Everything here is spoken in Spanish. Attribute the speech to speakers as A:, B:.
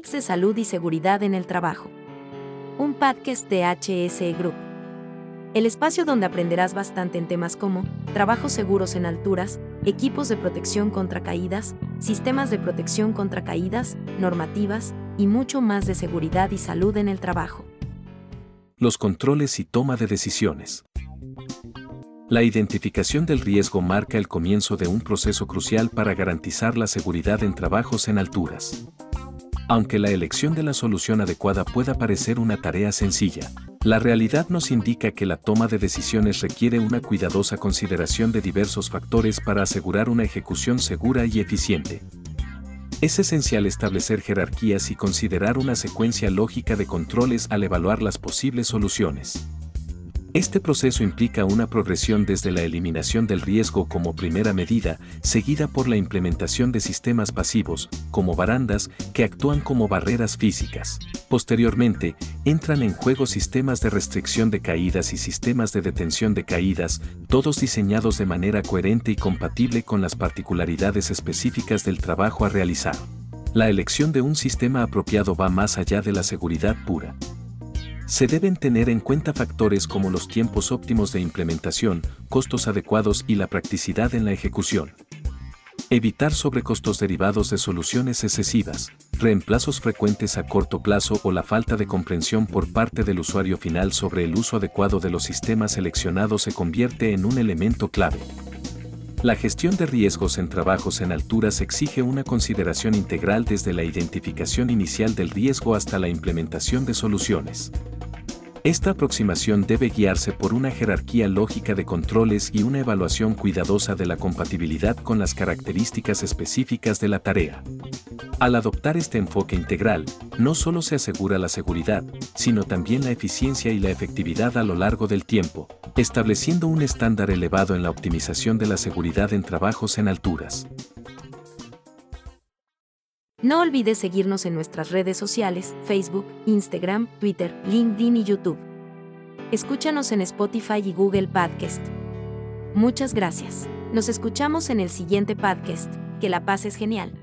A: De salud y seguridad en el trabajo. Un podcast de HSE Group. El espacio donde aprenderás bastante en temas como trabajos seguros en alturas, equipos de protección contra caídas, sistemas de protección contra caídas, normativas y mucho más de seguridad y salud en el trabajo.
B: Los controles y toma de decisiones. La identificación del riesgo marca el comienzo de un proceso crucial para garantizar la seguridad en trabajos en alturas. Aunque la elección de la solución adecuada pueda parecer una tarea sencilla, la realidad nos indica que la toma de decisiones requiere una cuidadosa consideración de diversos factores para asegurar una ejecución segura y eficiente. Es esencial establecer jerarquías y considerar una secuencia lógica de controles al evaluar las posibles soluciones. Este proceso implica una progresión desde la eliminación del riesgo como primera medida, seguida por la implementación de sistemas pasivos, como barandas, que actúan como barreras físicas. Posteriormente, entran en juego sistemas de restricción de caídas y sistemas de detención de caídas, todos diseñados de manera coherente y compatible con las particularidades específicas del trabajo a realizar. La elección de un sistema apropiado va más allá de la seguridad pura se deben tener en cuenta factores como los tiempos óptimos de implementación, costos adecuados y la practicidad en la ejecución. Evitar sobrecostos derivados de soluciones excesivas, reemplazos frecuentes a corto plazo o la falta de comprensión por parte del usuario final sobre el uso adecuado de los sistemas seleccionados se convierte en un elemento clave. La gestión de riesgos en trabajos en alturas exige una consideración integral desde la identificación inicial del riesgo hasta la implementación de soluciones. Esta aproximación debe guiarse por una jerarquía lógica de controles y una evaluación cuidadosa de la compatibilidad con las características específicas de la tarea. Al adoptar este enfoque integral, no solo se asegura la seguridad, sino también la eficiencia y la efectividad a lo largo del tiempo, estableciendo un estándar elevado en la optimización de la seguridad en trabajos en alturas.
A: No olvides seguirnos en nuestras redes sociales, Facebook, Instagram, Twitter, LinkedIn y YouTube. Escúchanos en Spotify y Google Podcast. Muchas gracias. Nos escuchamos en el siguiente podcast. Que la paz es genial.